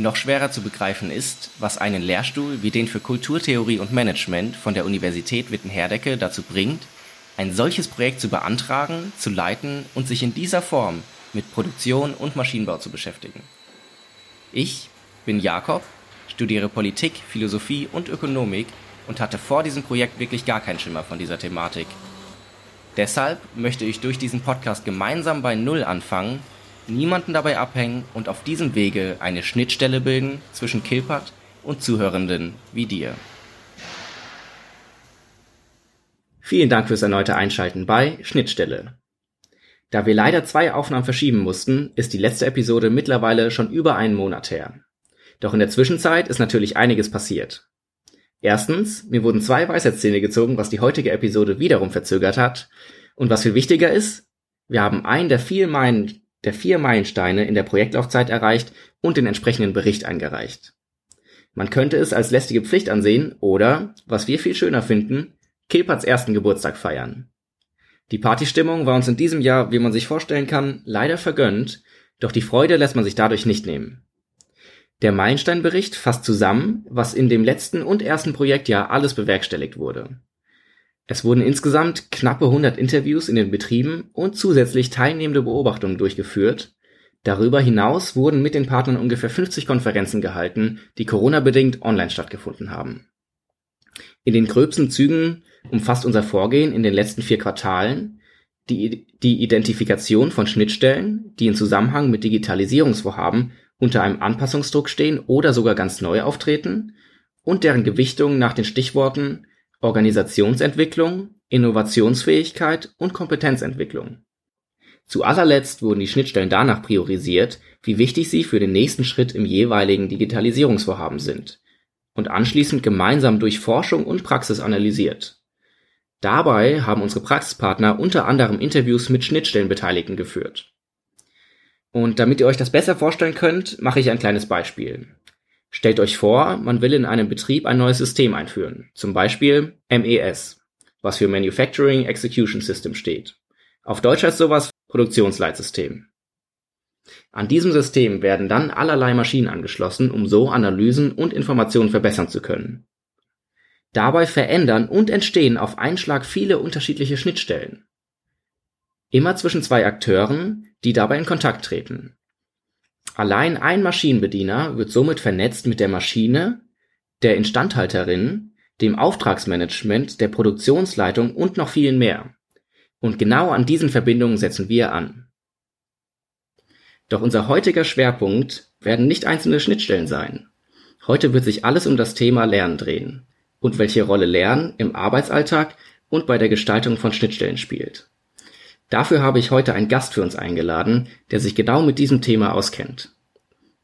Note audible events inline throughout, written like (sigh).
noch schwerer zu begreifen ist, was einen Lehrstuhl wie den für Kulturtheorie und Management von der Universität Witten-Herdecke dazu bringt, ein solches Projekt zu beantragen, zu leiten und sich in dieser Form mit Produktion und Maschinenbau zu beschäftigen. Ich bin Jakob, studiere Politik, Philosophie und Ökonomik und hatte vor diesem Projekt wirklich gar keinen Schimmer von dieser Thematik. Deshalb möchte ich durch diesen Podcast gemeinsam bei Null anfangen niemanden dabei abhängen und auf diesem Wege eine Schnittstelle bilden zwischen Kilpat und Zuhörenden wie dir. Vielen Dank fürs erneute Einschalten bei Schnittstelle. Da wir leider zwei Aufnahmen verschieben mussten, ist die letzte Episode mittlerweile schon über einen Monat her. Doch in der Zwischenzeit ist natürlich einiges passiert. Erstens, mir wurden zwei Weisheitszähne gezogen, was die heutige Episode wiederum verzögert hat. Und was viel wichtiger ist, wir haben einen der vielen Meilen der vier Meilensteine in der Projektlaufzeit erreicht und den entsprechenden Bericht eingereicht. Man könnte es als lästige Pflicht ansehen oder, was wir viel schöner finden, Kilperts ersten Geburtstag feiern. Die Partystimmung war uns in diesem Jahr, wie man sich vorstellen kann, leider vergönnt, doch die Freude lässt man sich dadurch nicht nehmen. Der Meilensteinbericht fasst zusammen, was in dem letzten und ersten Projektjahr alles bewerkstelligt wurde. Es wurden insgesamt knappe 100 Interviews in den Betrieben und zusätzlich teilnehmende Beobachtungen durchgeführt. Darüber hinaus wurden mit den Partnern ungefähr 50 Konferenzen gehalten, die Corona-bedingt online stattgefunden haben. In den gröbsten Zügen umfasst unser Vorgehen in den letzten vier Quartalen die, die Identifikation von Schnittstellen, die in Zusammenhang mit Digitalisierungsvorhaben unter einem Anpassungsdruck stehen oder sogar ganz neu auftreten und deren Gewichtung nach den Stichworten Organisationsentwicklung, Innovationsfähigkeit und Kompetenzentwicklung. Zu allerletzt wurden die Schnittstellen danach priorisiert, wie wichtig sie für den nächsten Schritt im jeweiligen Digitalisierungsvorhaben sind und anschließend gemeinsam durch Forschung und Praxis analysiert. Dabei haben unsere Praxispartner unter anderem Interviews mit Schnittstellenbeteiligten geführt. Und damit ihr euch das besser vorstellen könnt, mache ich ein kleines Beispiel. Stellt euch vor, man will in einem Betrieb ein neues System einführen, zum Beispiel MES, was für Manufacturing Execution System steht. Auf Deutsch heißt sowas Produktionsleitsystem. An diesem System werden dann allerlei Maschinen angeschlossen, um so Analysen und Informationen verbessern zu können. Dabei verändern und entstehen auf einen Schlag viele unterschiedliche Schnittstellen. Immer zwischen zwei Akteuren, die dabei in Kontakt treten. Allein ein Maschinenbediener wird somit vernetzt mit der Maschine, der Instandhalterin, dem Auftragsmanagement, der Produktionsleitung und noch vielen mehr. Und genau an diesen Verbindungen setzen wir an. Doch unser heutiger Schwerpunkt werden nicht einzelne Schnittstellen sein. Heute wird sich alles um das Thema Lernen drehen und welche Rolle Lernen im Arbeitsalltag und bei der Gestaltung von Schnittstellen spielt. Dafür habe ich heute einen Gast für uns eingeladen, der sich genau mit diesem Thema auskennt.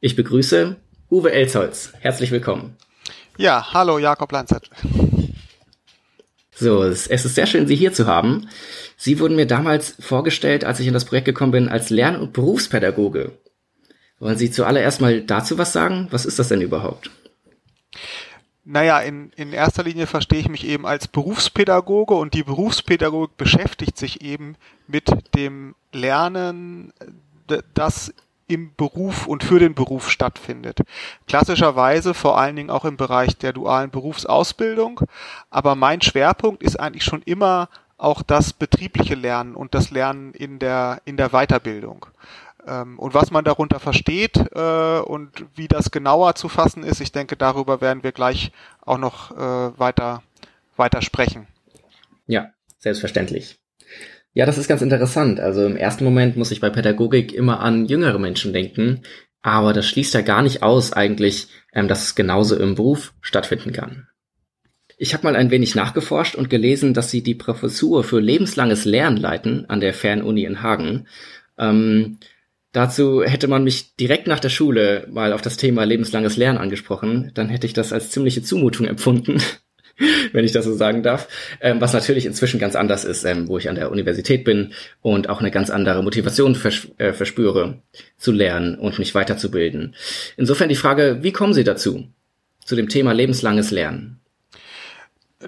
Ich begrüße Uwe Elsholz. Herzlich willkommen. Ja, hallo Jakob Lanzett. So, es ist sehr schön, Sie hier zu haben. Sie wurden mir damals vorgestellt, als ich in das Projekt gekommen bin, als Lern- und Berufspädagoge. Wollen Sie zuallererst mal dazu was sagen? Was ist das denn überhaupt? Naja, in, in erster Linie verstehe ich mich eben als Berufspädagoge und die Berufspädagogik beschäftigt sich eben mit dem Lernen, das im Beruf und für den Beruf stattfindet. Klassischerweise vor allen Dingen auch im Bereich der dualen Berufsausbildung. Aber mein Schwerpunkt ist eigentlich schon immer auch das betriebliche Lernen und das Lernen in der, in der Weiterbildung. Ähm, und was man darunter versteht äh, und wie das genauer zu fassen ist, ich denke, darüber werden wir gleich auch noch äh, weiter, weiter sprechen. Ja, selbstverständlich. Ja, das ist ganz interessant. Also im ersten Moment muss ich bei Pädagogik immer an jüngere Menschen denken, aber das schließt ja gar nicht aus eigentlich, ähm, dass es genauso im Beruf stattfinden kann. Ich habe mal ein wenig nachgeforscht und gelesen, dass Sie die Professur für lebenslanges Lernen leiten an der Fernuni in Hagen. Ähm, Dazu hätte man mich direkt nach der Schule mal auf das Thema lebenslanges Lernen angesprochen, dann hätte ich das als ziemliche Zumutung empfunden, (laughs) wenn ich das so sagen darf, ähm, was natürlich inzwischen ganz anders ist, ähm, wo ich an der Universität bin und auch eine ganz andere Motivation vers äh, verspüre, zu lernen und mich weiterzubilden. Insofern die Frage, wie kommen Sie dazu, zu dem Thema lebenslanges Lernen?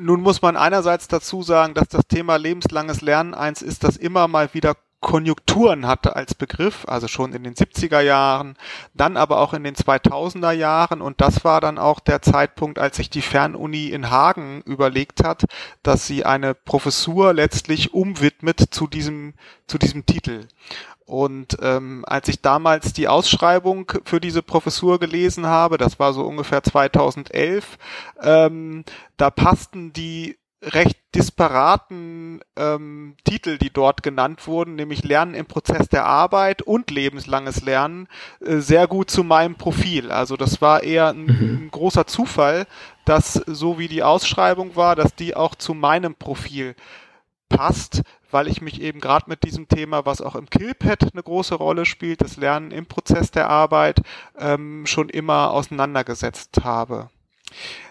Nun muss man einerseits dazu sagen, dass das Thema lebenslanges Lernen eins ist, das immer mal wieder Konjunkturen hatte als Begriff, also schon in den 70er Jahren, dann aber auch in den 2000er Jahren und das war dann auch der Zeitpunkt, als sich die Fernuni in Hagen überlegt hat, dass sie eine Professur letztlich umwidmet zu diesem, zu diesem Titel. Und ähm, als ich damals die Ausschreibung für diese Professur gelesen habe, das war so ungefähr 2011, ähm, da passten die recht disparaten ähm, Titel, die dort genannt wurden, nämlich Lernen im Prozess der Arbeit und lebenslanges Lernen, äh, sehr gut zu meinem Profil. Also das war eher ein, mhm. ein, großer Zufall, dass so wie die Ausschreibung war, dass die auch zu meinem Profil passt, weil ich mich eben gerade mit diesem Thema, was auch im Killpad eine große Rolle spielt, das Lernen im Prozess der Arbeit, ähm, schon immer auseinandergesetzt habe.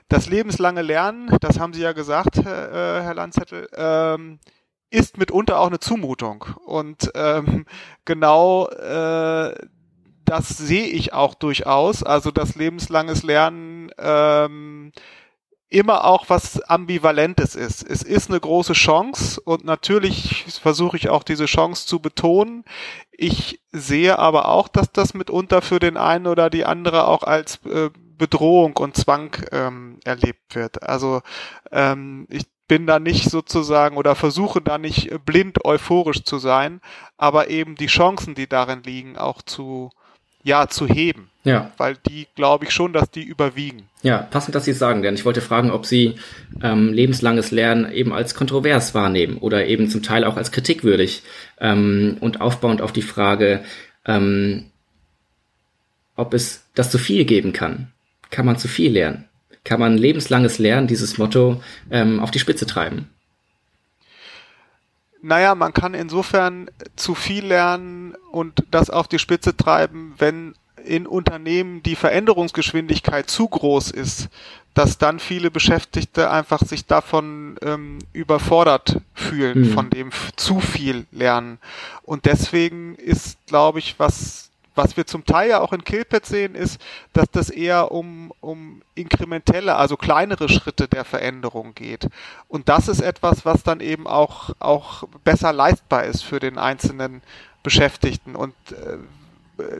Das lebenslange Lernen, das haben Sie ja gesagt, äh, Herr Landzettel, ähm, ist mitunter auch eine Zumutung. Und ähm, genau äh, das sehe ich auch durchaus. Also das lebenslanges Lernen ähm, immer auch was Ambivalentes ist. Es ist eine große Chance und natürlich versuche ich auch diese Chance zu betonen. Ich sehe aber auch, dass das mitunter für den einen oder die andere auch als äh, Bedrohung und Zwang ähm, erlebt wird. Also ähm, ich bin da nicht sozusagen oder versuche da nicht blind euphorisch zu sein, aber eben die Chancen, die darin liegen, auch zu ja zu heben. Ja. Weil die glaube ich schon, dass die überwiegen. Ja, passend, dass Sie es sagen, denn ich wollte fragen, ob Sie ähm, lebenslanges Lernen eben als kontrovers wahrnehmen oder eben zum Teil auch als kritikwürdig ähm, und aufbauend auf die Frage, ähm, ob es das zu viel geben kann kann man zu viel lernen? Kann man lebenslanges Lernen, dieses Motto, ähm, auf die Spitze treiben? Naja, man kann insofern zu viel lernen und das auf die Spitze treiben, wenn in Unternehmen die Veränderungsgeschwindigkeit zu groß ist, dass dann viele Beschäftigte einfach sich davon ähm, überfordert fühlen, mhm. von dem zu viel lernen. Und deswegen ist, glaube ich, was was wir zum Teil ja auch in Killpad sehen, ist, dass das eher um, um inkrementelle, also kleinere Schritte der Veränderung geht. Und das ist etwas, was dann eben auch, auch besser leistbar ist für den einzelnen Beschäftigten. Und äh,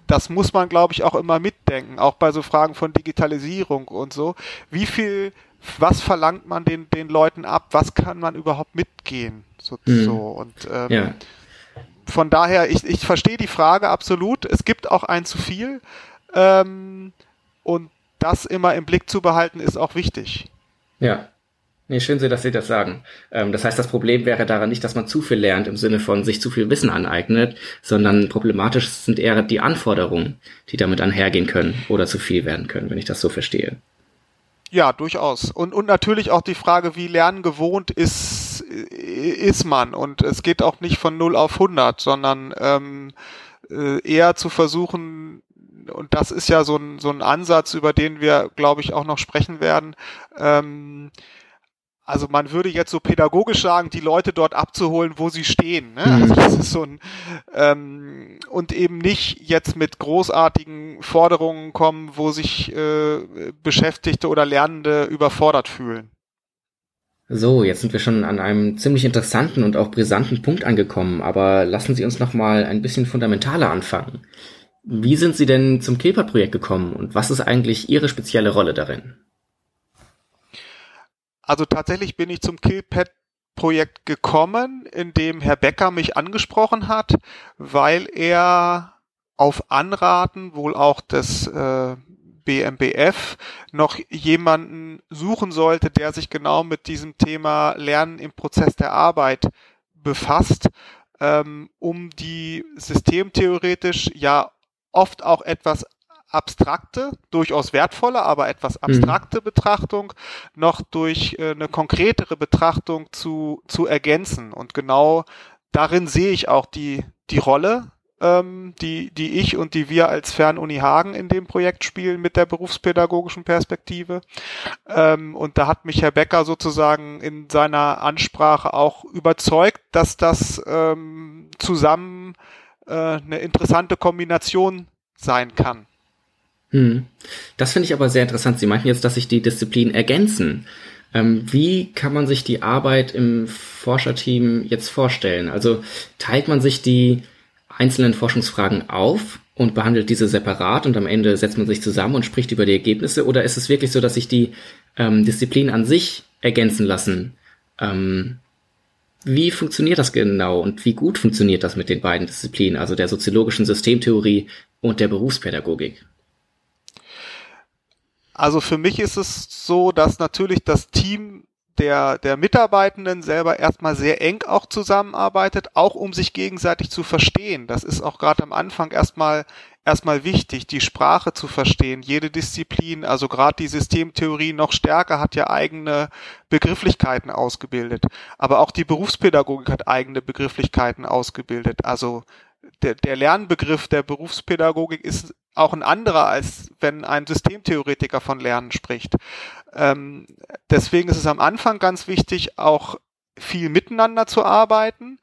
das muss man, glaube ich, auch immer mitdenken, auch bei so Fragen von Digitalisierung und so. Wie viel, was verlangt man den, den Leuten ab? Was kann man überhaupt mitgehen? So, mhm. so. Und ähm, ja von daher, ich, ich verstehe die Frage absolut. Es gibt auch ein zu viel. Ähm, und das immer im Blick zu behalten, ist auch wichtig. Ja. Nee, schön, dass Sie das sagen. Ähm, das heißt, das Problem wäre daran nicht, dass man zu viel lernt im Sinne von sich zu viel Wissen aneignet, sondern problematisch sind eher die Anforderungen, die damit einhergehen können oder zu viel werden können, wenn ich das so verstehe. Ja, durchaus. Und, und natürlich auch die Frage, wie lernen gewohnt ist, ist man. Und es geht auch nicht von 0 auf 100, sondern ähm, äh, eher zu versuchen, und das ist ja so ein, so ein Ansatz, über den wir, glaube ich, auch noch sprechen werden, ähm, also man würde jetzt so pädagogisch sagen, die Leute dort abzuholen, wo sie stehen. Ne? Also mhm. das ist so ein ähm, und eben nicht jetzt mit großartigen Forderungen kommen, wo sich äh, Beschäftigte oder Lernende überfordert fühlen. So, jetzt sind wir schon an einem ziemlich interessanten und auch brisanten Punkt angekommen, aber lassen Sie uns noch mal ein bisschen fundamentaler anfangen. Wie sind Sie denn zum Kilpert-Projekt gekommen und was ist eigentlich Ihre spezielle Rolle darin? Also tatsächlich bin ich zum Killpad Projekt gekommen, in dem Herr Becker mich angesprochen hat, weil er auf Anraten wohl auch des äh, BMBF noch jemanden suchen sollte, der sich genau mit diesem Thema Lernen im Prozess der Arbeit befasst, ähm, um die systemtheoretisch ja oft auch etwas abstrakte, durchaus wertvolle, aber etwas mhm. abstrakte mhm. Betrachtung noch durch äh, eine konkretere Betrachtung zu, zu ergänzen. Und genau darin sehe ich auch die, die Rolle ähm, die, die ich und die wir als Fernuni Hagen in dem Projekt spielen mit der berufspädagogischen Perspektive. Ähm, und da hat mich Herr Becker sozusagen in seiner Ansprache auch überzeugt, dass das ähm, zusammen äh, eine interessante Kombination sein kann. Hm. Das finde ich aber sehr interessant. Sie meinten jetzt, dass sich die Disziplinen ergänzen. Ähm, wie kann man sich die Arbeit im Forscherteam jetzt vorstellen? Also teilt man sich die einzelnen Forschungsfragen auf und behandelt diese separat und am Ende setzt man sich zusammen und spricht über die Ergebnisse? Oder ist es wirklich so, dass sich die ähm, Disziplinen an sich ergänzen lassen? Ähm, wie funktioniert das genau und wie gut funktioniert das mit den beiden Disziplinen, also der soziologischen Systemtheorie und der Berufspädagogik? Also für mich ist es so, dass natürlich das Team der, der Mitarbeitenden selber erstmal sehr eng auch zusammenarbeitet, auch um sich gegenseitig zu verstehen. Das ist auch gerade am Anfang erstmal erstmal wichtig, die Sprache zu verstehen. Jede Disziplin, also gerade die Systemtheorie noch stärker, hat ja eigene Begrifflichkeiten ausgebildet. Aber auch die Berufspädagogik hat eigene Begrifflichkeiten ausgebildet. Also der, der Lernbegriff der Berufspädagogik ist auch ein anderer, als wenn ein Systemtheoretiker von Lernen spricht. Ähm, deswegen ist es am Anfang ganz wichtig, auch viel miteinander zu arbeiten.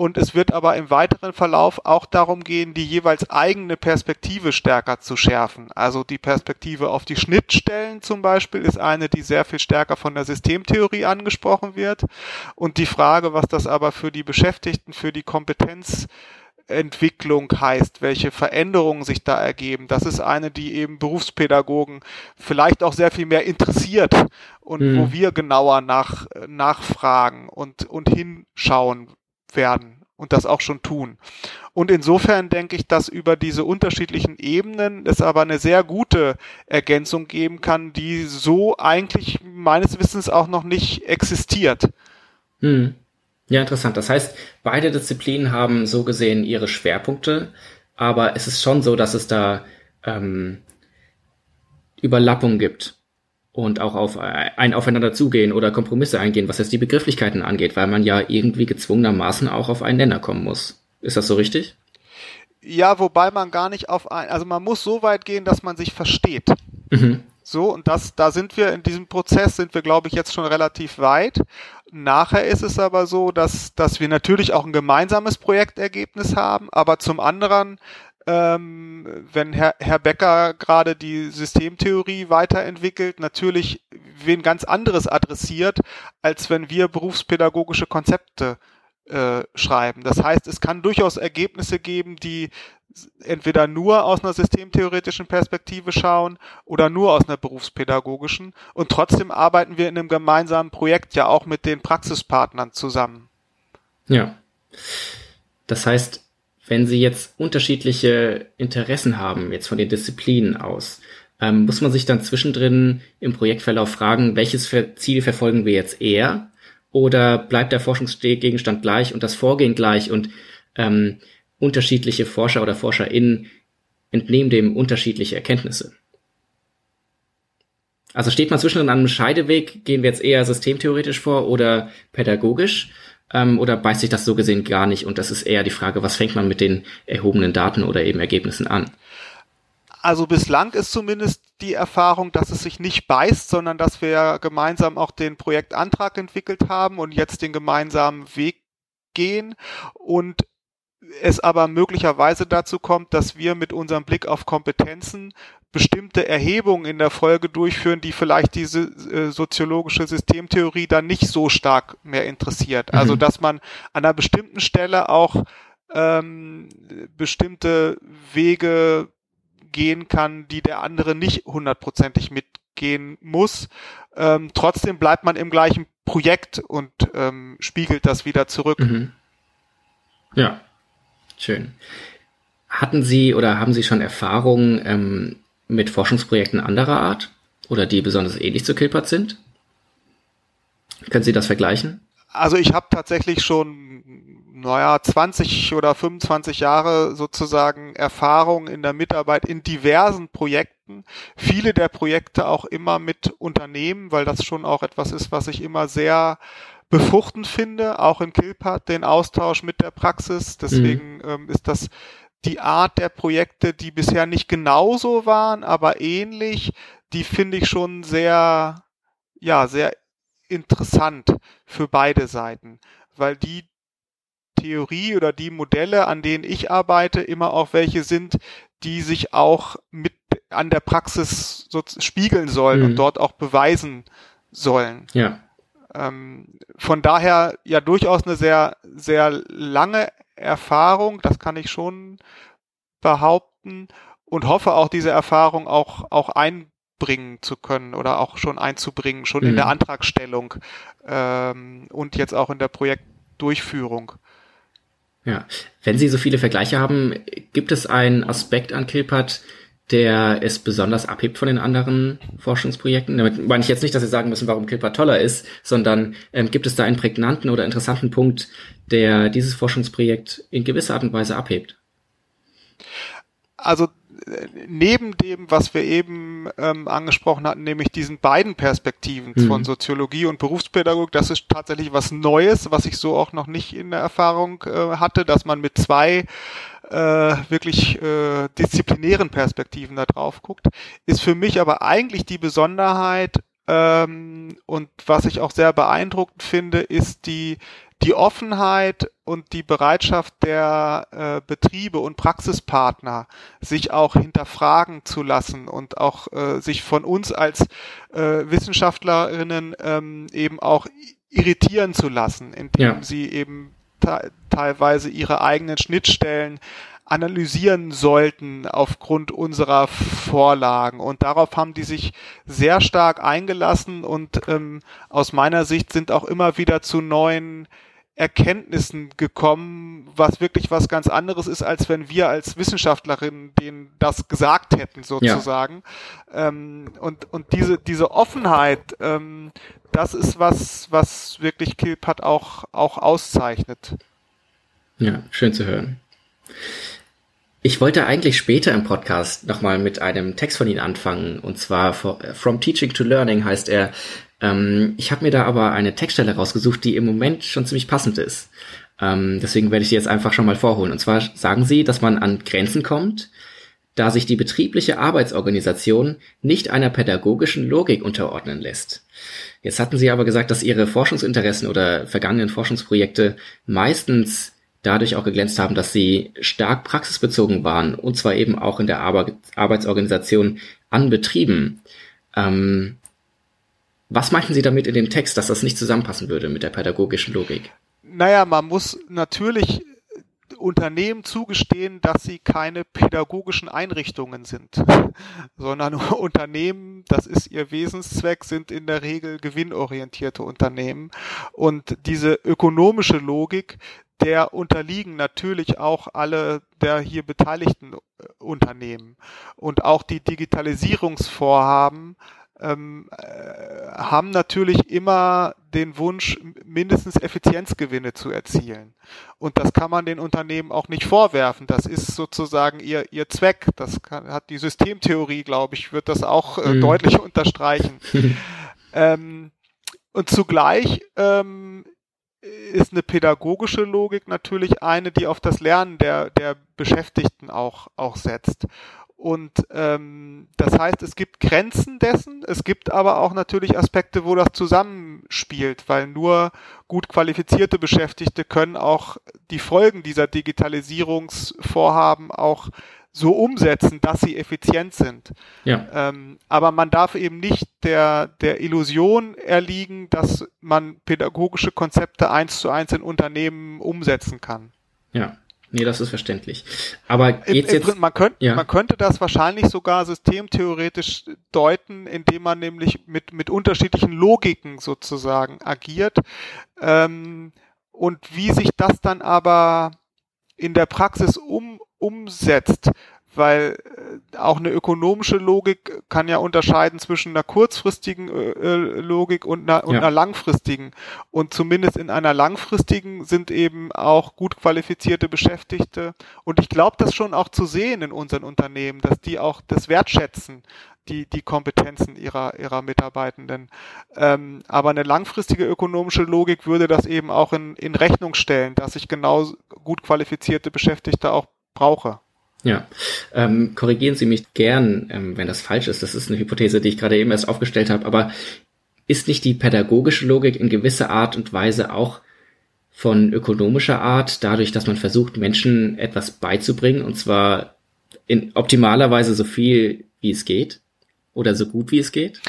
Und es wird aber im weiteren Verlauf auch darum gehen, die jeweils eigene Perspektive stärker zu schärfen. Also die Perspektive auf die Schnittstellen zum Beispiel ist eine, die sehr viel stärker von der Systemtheorie angesprochen wird. Und die Frage, was das aber für die Beschäftigten, für die Kompetenz Entwicklung heißt, welche Veränderungen sich da ergeben. Das ist eine, die eben Berufspädagogen vielleicht auch sehr viel mehr interessiert und mhm. wo wir genauer nach, nachfragen und, und hinschauen werden und das auch schon tun. Und insofern denke ich, dass über diese unterschiedlichen Ebenen es aber eine sehr gute Ergänzung geben kann, die so eigentlich meines Wissens auch noch nicht existiert. Hm. Ja, interessant. Das heißt, beide Disziplinen haben so gesehen ihre Schwerpunkte, aber es ist schon so, dass es da ähm, Überlappung gibt und auch auf ein Aufeinander zugehen oder Kompromisse eingehen, was jetzt die Begrifflichkeiten angeht, weil man ja irgendwie gezwungenermaßen auch auf einen Nenner kommen muss. Ist das so richtig? Ja, wobei man gar nicht auf ein, also man muss so weit gehen, dass man sich versteht. Mhm. So, und das, da sind wir in diesem Prozess, sind wir, glaube ich, jetzt schon relativ weit. Nachher ist es aber so, dass, dass wir natürlich auch ein gemeinsames Projektergebnis haben, aber zum anderen, ähm, wenn Herr, Herr Becker gerade die Systemtheorie weiterentwickelt, natürlich wen ganz anderes adressiert, als wenn wir berufspädagogische Konzepte äh, schreiben. Das heißt, es kann durchaus Ergebnisse geben, die entweder nur aus einer systemtheoretischen Perspektive schauen oder nur aus einer berufspädagogischen. Und trotzdem arbeiten wir in einem gemeinsamen Projekt ja auch mit den Praxispartnern zusammen. Ja. Das heißt, wenn Sie jetzt unterschiedliche Interessen haben, jetzt von den Disziplinen aus, ähm, muss man sich dann zwischendrin im Projektverlauf fragen, welches Ziel verfolgen wir jetzt eher? Oder bleibt der Forschungsgegenstand gleich und das Vorgehen gleich und ähm, unterschiedliche Forscher oder ForscherInnen entnehmen dem unterschiedliche Erkenntnisse. Also steht man zwischen einem Scheideweg, gehen wir jetzt eher systemtheoretisch vor oder pädagogisch, ähm, oder beißt sich das so gesehen gar nicht und das ist eher die Frage, was fängt man mit den erhobenen Daten oder eben Ergebnissen an? Also bislang ist zumindest die Erfahrung, dass es sich nicht beißt, sondern dass wir gemeinsam auch den Projektantrag entwickelt haben und jetzt den gemeinsamen Weg gehen und es aber möglicherweise dazu kommt, dass wir mit unserem Blick auf Kompetenzen bestimmte Erhebungen in der Folge durchführen, die vielleicht diese äh, soziologische Systemtheorie dann nicht so stark mehr interessiert. Mhm. Also dass man an einer bestimmten Stelle auch ähm, bestimmte Wege gehen kann, die der andere nicht hundertprozentig mitgehen muss. Ähm, trotzdem bleibt man im gleichen Projekt und ähm, spiegelt das wieder zurück. Mhm. Ja, Schön. Hatten Sie oder haben Sie schon Erfahrungen ähm, mit Forschungsprojekten anderer Art oder die besonders ähnlich zu Kilpert sind? Können Sie das vergleichen? Also ich habe tatsächlich schon, naja, 20 oder 25 Jahre sozusagen Erfahrung in der Mitarbeit in diversen Projekten. Viele der Projekte auch immer mit Unternehmen, weil das schon auch etwas ist, was ich immer sehr befruchtend finde, auch in Kilpat, den Austausch mit der Praxis. Deswegen mhm. ähm, ist das die Art der Projekte, die bisher nicht genauso waren, aber ähnlich, die finde ich schon sehr, ja, sehr interessant für beide Seiten, weil die Theorie oder die Modelle, an denen ich arbeite, immer auch welche sind, die sich auch mit an der Praxis so spiegeln sollen mhm. und dort auch beweisen sollen. Ja. Ähm, von daher ja durchaus eine sehr, sehr lange Erfahrung, das kann ich schon behaupten und hoffe auch diese Erfahrung auch, auch einbringen zu können oder auch schon einzubringen, schon mhm. in der mhm. Antragstellung ähm, und jetzt auch in der Projektdurchführung. Ja, wenn Sie so viele Vergleiche haben, gibt es einen Aspekt an Kilpat, der es besonders abhebt von den anderen Forschungsprojekten? Damit meine ich jetzt nicht, dass Sie sagen müssen, warum Kilpat toller ist, sondern ähm, gibt es da einen prägnanten oder interessanten Punkt, der dieses Forschungsprojekt in gewisser Art und Weise abhebt? Also neben dem, was wir eben ähm, angesprochen hatten, nämlich diesen beiden Perspektiven mhm. von Soziologie und Berufspädagogik, das ist tatsächlich was Neues, was ich so auch noch nicht in der Erfahrung äh, hatte, dass man mit zwei äh, wirklich äh, disziplinären Perspektiven da drauf guckt, ist für mich aber eigentlich die Besonderheit ähm, und was ich auch sehr beeindruckend finde, ist die die Offenheit und die Bereitschaft der äh, Betriebe und Praxispartner, sich auch hinterfragen zu lassen und auch äh, sich von uns als äh, Wissenschaftlerinnen ähm, eben auch irritieren zu lassen, indem ja. sie eben teilweise ihre eigenen Schnittstellen analysieren sollten aufgrund unserer Vorlagen. Und darauf haben die sich sehr stark eingelassen und ähm, aus meiner Sicht sind auch immer wieder zu neuen Erkenntnissen gekommen, was wirklich was ganz anderes ist, als wenn wir als Wissenschaftlerinnen denen das gesagt hätten, sozusagen. Ja. Ähm, und, und diese, diese Offenheit, ähm, das ist was, was wirklich Kilpat auch, auch auszeichnet. Ja, schön zu hören. Ich wollte eigentlich später im Podcast nochmal mit einem Text von Ihnen anfangen, und zwar From Teaching to Learning heißt er, ähm, ich habe mir da aber eine Textstelle rausgesucht, die im Moment schon ziemlich passend ist. Ähm, deswegen werde ich sie jetzt einfach schon mal vorholen. Und zwar sagen sie, dass man an Grenzen kommt, da sich die betriebliche Arbeitsorganisation nicht einer pädagogischen Logik unterordnen lässt. Jetzt hatten Sie aber gesagt, dass Ihre Forschungsinteressen oder vergangenen Forschungsprojekte meistens dadurch auch geglänzt haben, dass sie stark praxisbezogen waren und zwar eben auch in der Arbeitsorganisation an Betrieben. Ähm, was meinten Sie damit in dem Text, dass das nicht zusammenpassen würde mit der pädagogischen Logik? Naja, man muss natürlich Unternehmen zugestehen, dass sie keine pädagogischen Einrichtungen sind, (laughs) sondern (laughs) Unternehmen, das ist ihr Wesenszweck, sind in der Regel gewinnorientierte Unternehmen. Und diese ökonomische Logik, der unterliegen natürlich auch alle der hier beteiligten Unternehmen. Und auch die Digitalisierungsvorhaben ähm, äh, haben natürlich immer den Wunsch, mindestens Effizienzgewinne zu erzielen. Und das kann man den Unternehmen auch nicht vorwerfen. Das ist sozusagen ihr, ihr Zweck. Das kann, hat die Systemtheorie, glaube ich, wird das auch äh, mhm. deutlich unterstreichen. (laughs) ähm, und zugleich ähm, ist eine pädagogische Logik natürlich eine, die auf das Lernen der, der Beschäftigten auch, auch setzt. Und ähm, das heißt, es gibt Grenzen dessen, es gibt aber auch natürlich Aspekte, wo das zusammenspielt, weil nur gut qualifizierte Beschäftigte können auch die Folgen dieser Digitalisierungsvorhaben auch so umsetzen, dass sie effizient sind. Ja. Ähm, aber man darf eben nicht der, der Illusion erliegen, dass man pädagogische Konzepte eins zu eins in Unternehmen umsetzen kann. Ja. Nee, das ist verständlich. Aber geht's Im, im, jetzt, man, könnt, ja. man könnte das wahrscheinlich sogar systemtheoretisch deuten, indem man nämlich mit, mit unterschiedlichen Logiken sozusagen agiert. Ähm, und wie sich das dann aber in der Praxis um, umsetzt, weil äh, auch eine ökonomische Logik kann ja unterscheiden zwischen einer kurzfristigen äh, äh, Logik und einer, und ja. einer langfristigen. Und zumindest in einer langfristigen sind eben auch gut qualifizierte Beschäftigte. Und ich glaube, das schon auch zu sehen in unseren Unternehmen, dass die auch das wertschätzen, die, die Kompetenzen ihrer, ihrer Mitarbeitenden. Ähm, aber eine langfristige ökonomische Logik würde das eben auch in, in Rechnung stellen, dass ich genau gut qualifizierte Beschäftigte auch brauche. Ja, ähm, korrigieren Sie mich gern, ähm, wenn das falsch ist. Das ist eine Hypothese, die ich gerade eben erst aufgestellt habe. Aber ist nicht die pädagogische Logik in gewisser Art und Weise auch von ökonomischer Art, dadurch, dass man versucht, Menschen etwas beizubringen, und zwar in optimaler Weise so viel, wie es geht? Oder so gut, wie es geht?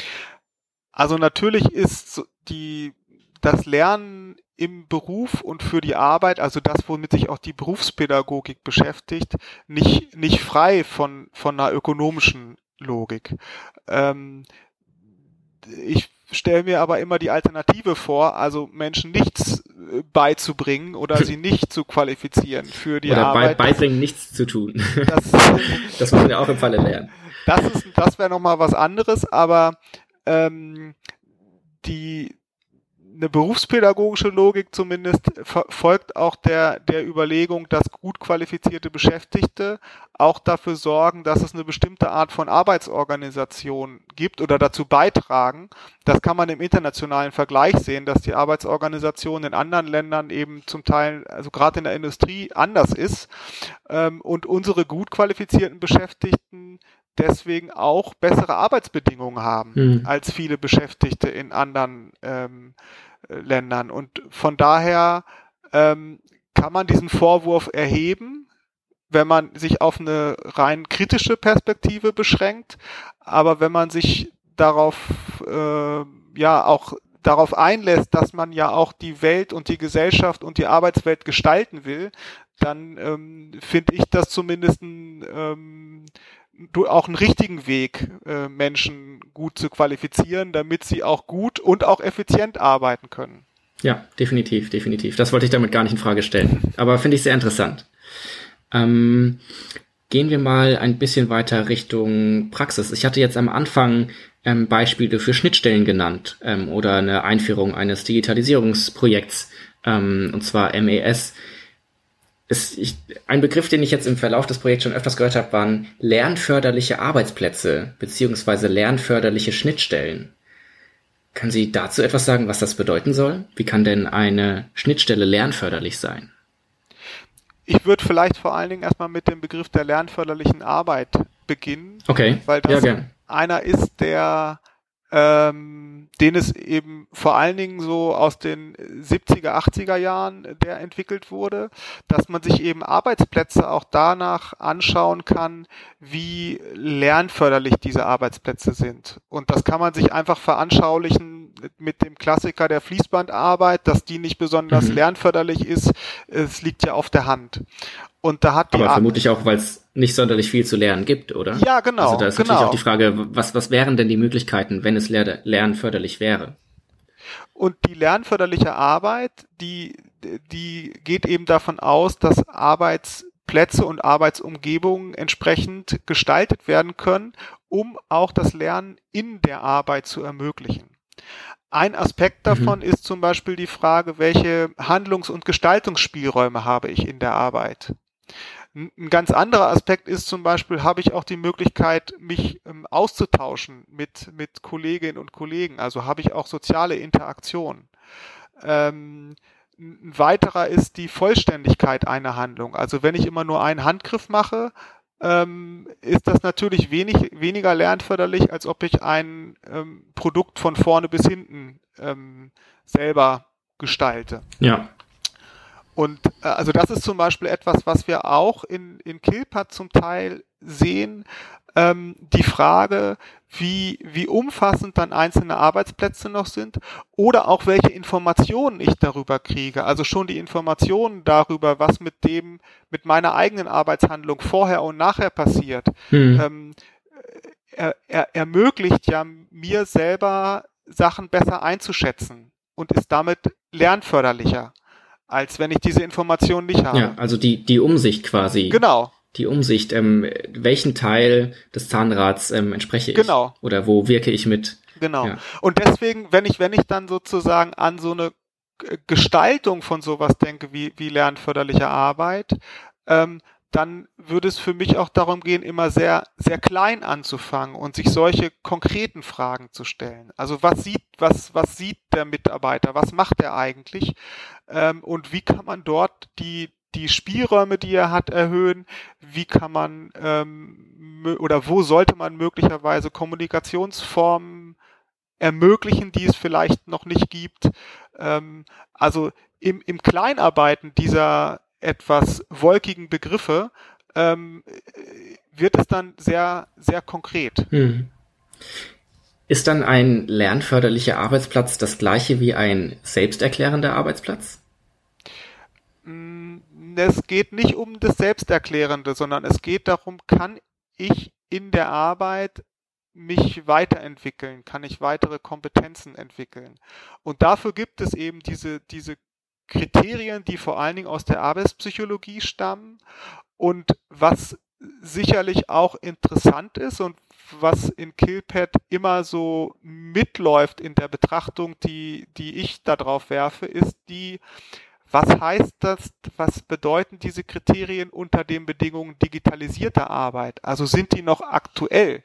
Also natürlich ist die, das Lernen im Beruf und für die Arbeit, also das, womit sich auch die Berufspädagogik beschäftigt, nicht, nicht frei von, von einer ökonomischen Logik. Ähm, ich stelle mir aber immer die Alternative vor, also Menschen nichts äh, beizubringen oder sie nicht zu qualifizieren für die oder Arbeit. Oder beibringen, nichts zu tun. Das, (laughs) das muss man ja auch im Falle lernen. Das ist, das wäre nochmal was anderes, aber ähm, die eine berufspädagogische Logik zumindest folgt auch der, der Überlegung, dass gut qualifizierte Beschäftigte auch dafür sorgen, dass es eine bestimmte Art von Arbeitsorganisation gibt oder dazu beitragen. Das kann man im internationalen Vergleich sehen, dass die Arbeitsorganisation in anderen Ländern eben zum Teil, also gerade in der Industrie, anders ist. Ähm, und unsere gut qualifizierten Beschäftigten deswegen auch bessere Arbeitsbedingungen haben mhm. als viele Beschäftigte in anderen ähm, äh, Ländern. Und von daher ähm, kann man diesen Vorwurf erheben, wenn man sich auf eine rein kritische Perspektive beschränkt. Aber wenn man sich darauf, äh, ja, auch darauf einlässt, dass man ja auch die Welt und die Gesellschaft und die Arbeitswelt gestalten will, dann ähm, finde ich das zumindest ein, ähm, auch einen richtigen Weg, äh, Menschen gut zu qualifizieren, damit sie auch gut und auch effizient arbeiten können. Ja, definitiv, definitiv. Das wollte ich damit gar nicht in Frage stellen. Aber finde ich sehr interessant. Ähm, gehen wir mal ein bisschen weiter Richtung Praxis. Ich hatte jetzt am Anfang ähm, Beispiele für Schnittstellen genannt ähm, oder eine Einführung eines Digitalisierungsprojekts, ähm, und zwar MES ist ich, ein Begriff, den ich jetzt im Verlauf des Projekts schon öfters gehört habe, waren lernförderliche Arbeitsplätze beziehungsweise lernförderliche Schnittstellen. Können Sie dazu etwas sagen, was das bedeuten soll? Wie kann denn eine Schnittstelle lernförderlich sein? Ich würde vielleicht vor allen Dingen erstmal mit dem Begriff der lernförderlichen Arbeit beginnen. Okay. Weil das ja, einer ist, der ähm, den es eben vor allen Dingen so aus den 70er, 80er Jahren, der entwickelt wurde, dass man sich eben Arbeitsplätze auch danach anschauen kann, wie lernförderlich diese Arbeitsplätze sind. Und das kann man sich einfach veranschaulichen mit dem Klassiker der Fließbandarbeit, dass die nicht besonders mhm. lernförderlich ist. Es liegt ja auf der Hand. Und da hat die Aber vermutlich auch, weil es nicht sonderlich viel zu lernen gibt, oder? Ja, genau. Also da ist genau. natürlich auch die Frage, was, was wären denn die Möglichkeiten, wenn es lernförderlich wäre? Und die lernförderliche Arbeit, die, die geht eben davon aus, dass Arbeitsplätze und Arbeitsumgebungen entsprechend gestaltet werden können, um auch das Lernen in der Arbeit zu ermöglichen. Ein Aspekt mhm. davon mhm. ist zum Beispiel die Frage, welche Handlungs- und Gestaltungsspielräume habe ich in der Arbeit? Ein ganz anderer Aspekt ist zum Beispiel, habe ich auch die Möglichkeit, mich ähm, auszutauschen mit, mit Kolleginnen und Kollegen. Also habe ich auch soziale Interaktion. Ähm, ein weiterer ist die Vollständigkeit einer Handlung. Also wenn ich immer nur einen Handgriff mache, ähm, ist das natürlich wenig, weniger lernförderlich, als ob ich ein ähm, Produkt von vorne bis hinten ähm, selber gestalte. Ja. Und äh, also das ist zum Beispiel etwas, was wir auch in, in Kilpat zum Teil sehen. Ähm, die Frage, wie, wie umfassend dann einzelne Arbeitsplätze noch sind oder auch welche Informationen ich darüber kriege. Also schon die Informationen darüber, was mit dem, mit meiner eigenen Arbeitshandlung vorher und nachher passiert, hm. ähm, er, er, ermöglicht ja mir selber Sachen besser einzuschätzen und ist damit lernförderlicher als wenn ich diese Informationen nicht habe. Ja, also die, die Umsicht quasi. Genau. Die Umsicht, ähm, welchen Teil des Zahnrads ähm, entspreche ich? Genau. Oder wo wirke ich mit? Genau. Ja. Und deswegen, wenn ich, wenn ich dann sozusagen an so eine Gestaltung von sowas denke, wie, wie lernförderliche Arbeit, ähm, dann würde es für mich auch darum gehen, immer sehr, sehr klein anzufangen und sich solche konkreten Fragen zu stellen. Also was sieht, was, was sieht der Mitarbeiter? Was macht er eigentlich? Ähm, und wie kann man dort die, die Spielräume, die er hat, erhöhen? Wie kann man ähm, oder wo sollte man möglicherweise Kommunikationsformen ermöglichen, die es vielleicht noch nicht gibt? Ähm, also im, im Kleinarbeiten dieser etwas wolkigen Begriffe ähm, wird es dann sehr, sehr konkret. Hm. Ist dann ein lernförderlicher Arbeitsplatz das gleiche wie ein selbsterklärender Arbeitsplatz? Mm, es geht nicht um das Selbsterklärende, sondern es geht darum, kann ich in der Arbeit mich weiterentwickeln, kann ich weitere Kompetenzen entwickeln. Und dafür gibt es eben diese, diese Kriterien, die vor allen Dingen aus der Arbeitspsychologie stammen und was sicherlich auch interessant ist und was in Killpad immer so mitläuft in der Betrachtung, die, die ich darauf werfe, ist die, was heißt das, was bedeuten diese Kriterien unter den Bedingungen digitalisierter Arbeit? Also sind die noch aktuell?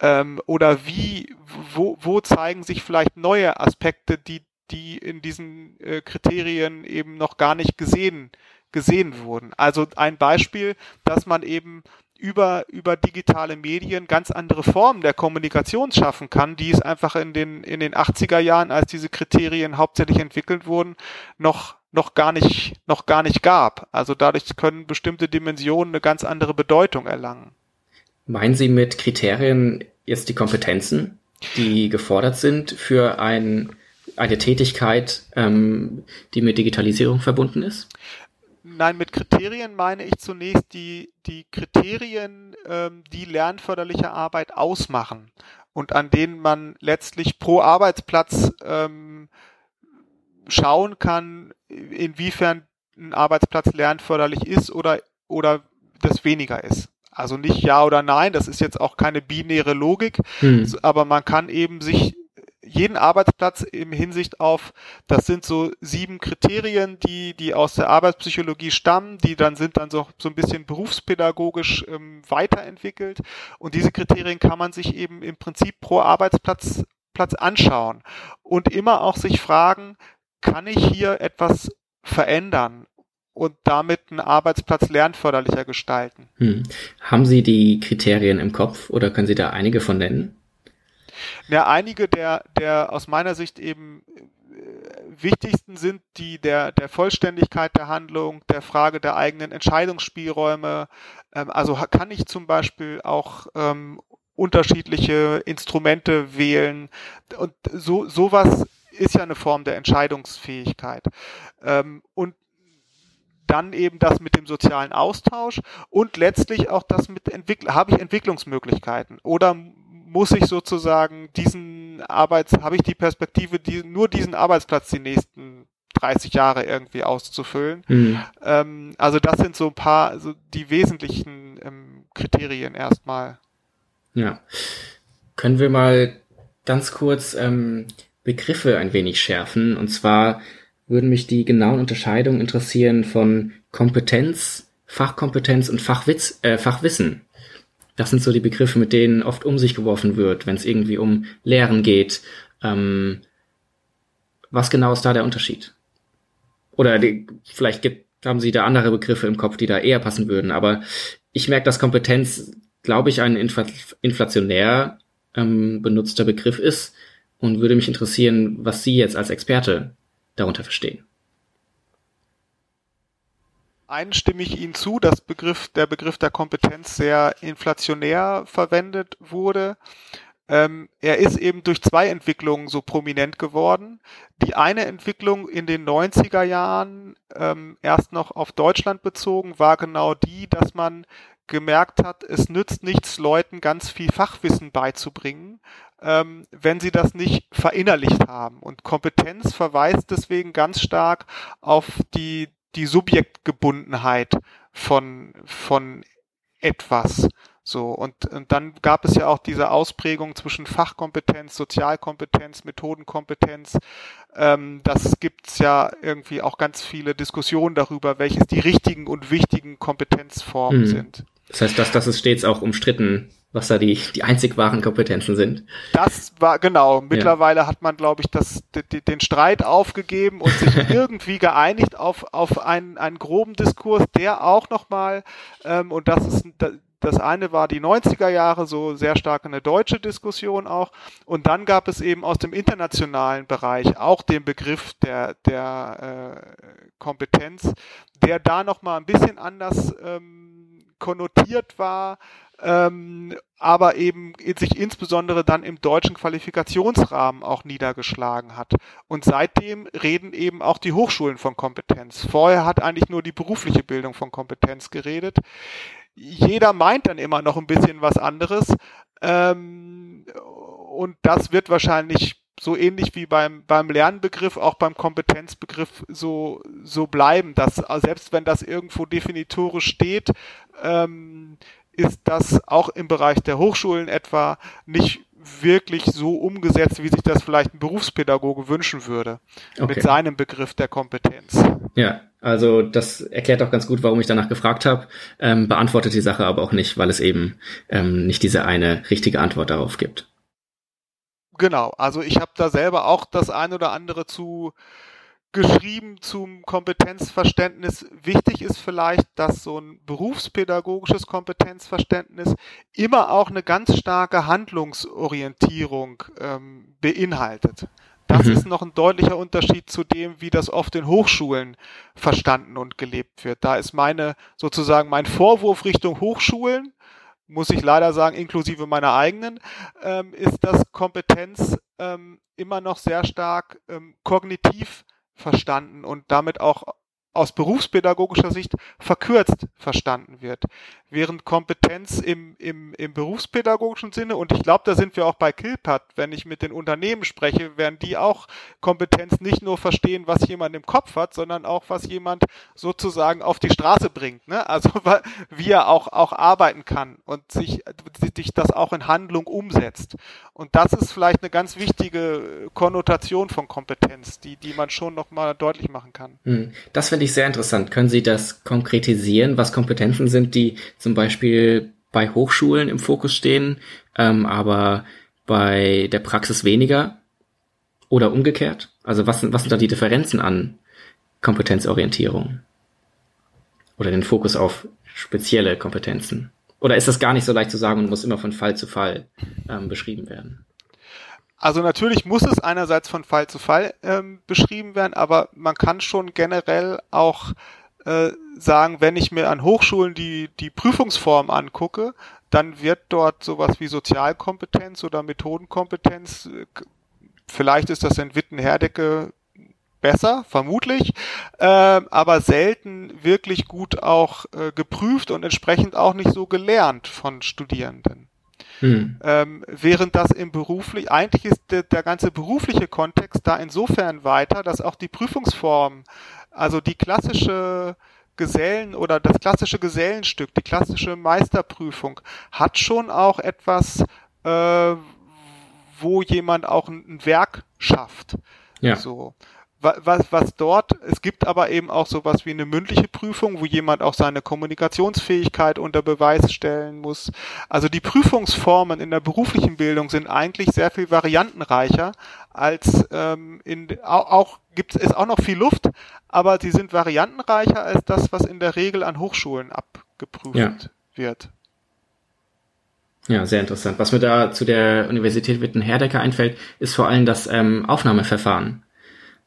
Ähm, oder wie, wo, wo zeigen sich vielleicht neue Aspekte, die, die in diesen äh, Kriterien eben noch gar nicht gesehen, gesehen wurden? Also ein Beispiel, dass man eben über, über digitale Medien ganz andere Formen der Kommunikation schaffen kann, die es einfach in den, in den 80er Jahren, als diese Kriterien hauptsächlich entwickelt wurden, noch, noch gar nicht, noch gar nicht gab. Also dadurch können bestimmte Dimensionen eine ganz andere Bedeutung erlangen. Meinen Sie mit Kriterien jetzt die Kompetenzen, die gefordert sind für ein, eine Tätigkeit, ähm, die mit Digitalisierung verbunden ist? Nein, mit Kriterien meine ich zunächst die, die Kriterien, ähm, die lernförderliche Arbeit ausmachen und an denen man letztlich pro Arbeitsplatz ähm, schauen kann, inwiefern ein Arbeitsplatz lernförderlich ist oder, oder das weniger ist. Also nicht ja oder nein, das ist jetzt auch keine binäre Logik, hm. aber man kann eben sich jeden Arbeitsplatz im Hinsicht auf, das sind so sieben Kriterien, die, die aus der Arbeitspsychologie stammen, die dann sind dann so, so ein bisschen berufspädagogisch ähm, weiterentwickelt. Und diese Kriterien kann man sich eben im Prinzip pro Arbeitsplatz Platz anschauen und immer auch sich fragen, kann ich hier etwas verändern und damit einen Arbeitsplatz lernförderlicher gestalten. Hm. Haben Sie die Kriterien im Kopf oder können Sie da einige von nennen? Ja, einige der, der aus meiner Sicht eben äh, wichtigsten sind die der, der Vollständigkeit der Handlung, der Frage der eigenen Entscheidungsspielräume. Ähm, also kann ich zum Beispiel auch ähm, unterschiedliche Instrumente wählen und so sowas ist ja eine Form der Entscheidungsfähigkeit. Ähm, und dann eben das mit dem sozialen Austausch und letztlich auch das mit Entwicklung, habe ich Entwicklungsmöglichkeiten oder muss ich sozusagen diesen Arbeits, habe ich die Perspektive, die, nur diesen Arbeitsplatz die nächsten 30 Jahre irgendwie auszufüllen. Mhm. Ähm, also das sind so ein paar, so die wesentlichen ähm, Kriterien erstmal. Ja. Können wir mal ganz kurz ähm, Begriffe ein wenig schärfen? Und zwar würden mich die genauen Unterscheidungen interessieren von Kompetenz, Fachkompetenz und Fachwitz, äh, Fachwissen. Das sind so die Begriffe, mit denen oft um sich geworfen wird, wenn es irgendwie um Lehren geht. Ähm, was genau ist da der Unterschied? Oder die, vielleicht gibt, haben Sie da andere Begriffe im Kopf, die da eher passen würden. Aber ich merke, dass Kompetenz, glaube ich, ein infl inflationär ähm, benutzter Begriff ist und würde mich interessieren, was Sie jetzt als Experte darunter verstehen einen stimme ich Ihnen zu, dass Begriff, der Begriff der Kompetenz sehr inflationär verwendet wurde. Ähm, er ist eben durch zwei Entwicklungen so prominent geworden. Die eine Entwicklung in den 90er Jahren, ähm, erst noch auf Deutschland bezogen, war genau die, dass man gemerkt hat, es nützt nichts, Leuten ganz viel Fachwissen beizubringen, ähm, wenn sie das nicht verinnerlicht haben. Und Kompetenz verweist deswegen ganz stark auf die die Subjektgebundenheit von, von etwas. So, und, und dann gab es ja auch diese Ausprägung zwischen Fachkompetenz, Sozialkompetenz, Methodenkompetenz. Ähm, das gibt's ja irgendwie auch ganz viele Diskussionen darüber, welches die richtigen und wichtigen Kompetenzformen mhm. sind. Das heißt, dass das ist stets auch umstritten, was da die, die einzig wahren Kompetenzen sind. Das war, genau. Mittlerweile ja. hat man, glaube ich, das, den Streit aufgegeben und sich (laughs) irgendwie geeinigt auf, auf einen, einen groben Diskurs, der auch nochmal, ähm, und das ist, das eine war die 90er Jahre, so sehr stark eine deutsche Diskussion auch. Und dann gab es eben aus dem internationalen Bereich auch den Begriff der, der äh, Kompetenz, der da nochmal ein bisschen anders ähm, konnotiert war, ähm, aber eben sich insbesondere dann im deutschen Qualifikationsrahmen auch niedergeschlagen hat. Und seitdem reden eben auch die Hochschulen von Kompetenz. Vorher hat eigentlich nur die berufliche Bildung von Kompetenz geredet. Jeder meint dann immer noch ein bisschen was anderes. Ähm, und das wird wahrscheinlich so ähnlich wie beim, beim Lernbegriff, auch beim Kompetenzbegriff so, so bleiben, dass selbst wenn das irgendwo definitorisch steht, ähm, ist das auch im Bereich der Hochschulen etwa nicht wirklich so umgesetzt, wie sich das vielleicht ein Berufspädagoge wünschen würde, okay. mit seinem Begriff der Kompetenz. Ja, also das erklärt auch ganz gut, warum ich danach gefragt habe, ähm, beantwortet die Sache aber auch nicht, weil es eben ähm, nicht diese eine richtige Antwort darauf gibt. Genau, also ich habe da selber auch das ein oder andere zu geschrieben zum Kompetenzverständnis. Wichtig ist vielleicht, dass so ein berufspädagogisches Kompetenzverständnis immer auch eine ganz starke Handlungsorientierung ähm, beinhaltet. Das mhm. ist noch ein deutlicher Unterschied zu dem, wie das oft in Hochschulen verstanden und gelebt wird. Da ist meine sozusagen mein Vorwurf Richtung Hochschulen, muss ich leider sagen, inklusive meiner eigenen, ähm, ist, dass Kompetenz ähm, immer noch sehr stark ähm, kognitiv verstanden und damit auch aus berufspädagogischer Sicht verkürzt verstanden wird. Während Kompetenz im, im, im berufspädagogischen Sinne, und ich glaube, da sind wir auch bei Kilpat, wenn ich mit den Unternehmen spreche, werden die auch Kompetenz nicht nur verstehen, was jemand im Kopf hat, sondern auch, was jemand sozusagen auf die Straße bringt. Ne? Also wie er auch, auch arbeiten kann und sich, sich das auch in Handlung umsetzt. Und das ist vielleicht eine ganz wichtige Konnotation von Kompetenz, die, die man schon nochmal deutlich machen kann. Hm. Das ich sehr interessant. Können Sie das konkretisieren, was Kompetenzen sind, die zum Beispiel bei Hochschulen im Fokus stehen, ähm, aber bei der Praxis weniger? Oder umgekehrt? Also was sind, was sind da die Differenzen an Kompetenzorientierung? Oder den Fokus auf spezielle Kompetenzen? Oder ist das gar nicht so leicht zu sagen und muss immer von Fall zu Fall ähm, beschrieben werden? Also natürlich muss es einerseits von Fall zu Fall ähm, beschrieben werden, aber man kann schon generell auch äh, sagen, wenn ich mir an Hochschulen die, die Prüfungsform angucke, dann wird dort sowas wie Sozialkompetenz oder Methodenkompetenz, äh, vielleicht ist das in Witten-Herdecke besser, vermutlich, äh, aber selten wirklich gut auch äh, geprüft und entsprechend auch nicht so gelernt von Studierenden. Hm. Ähm, während das im beruflich, eigentlich ist der, der ganze berufliche Kontext da insofern weiter, dass auch die Prüfungsform, also die klassische Gesellen oder das klassische Gesellenstück, die klassische Meisterprüfung, hat schon auch etwas, äh, wo jemand auch ein, ein Werk schafft. Ja. So was, was dort, es gibt aber eben auch sowas wie eine mündliche Prüfung, wo jemand auch seine Kommunikationsfähigkeit unter Beweis stellen muss. Also die Prüfungsformen in der beruflichen Bildung sind eigentlich sehr viel variantenreicher als ähm, in auch, auch gibt es auch noch viel Luft, aber sie sind variantenreicher als das, was in der Regel an Hochschulen abgeprüft ja. wird. Ja, sehr interessant. Was mir da zu der Universität Witten-Herdecke einfällt, ist vor allem das ähm, Aufnahmeverfahren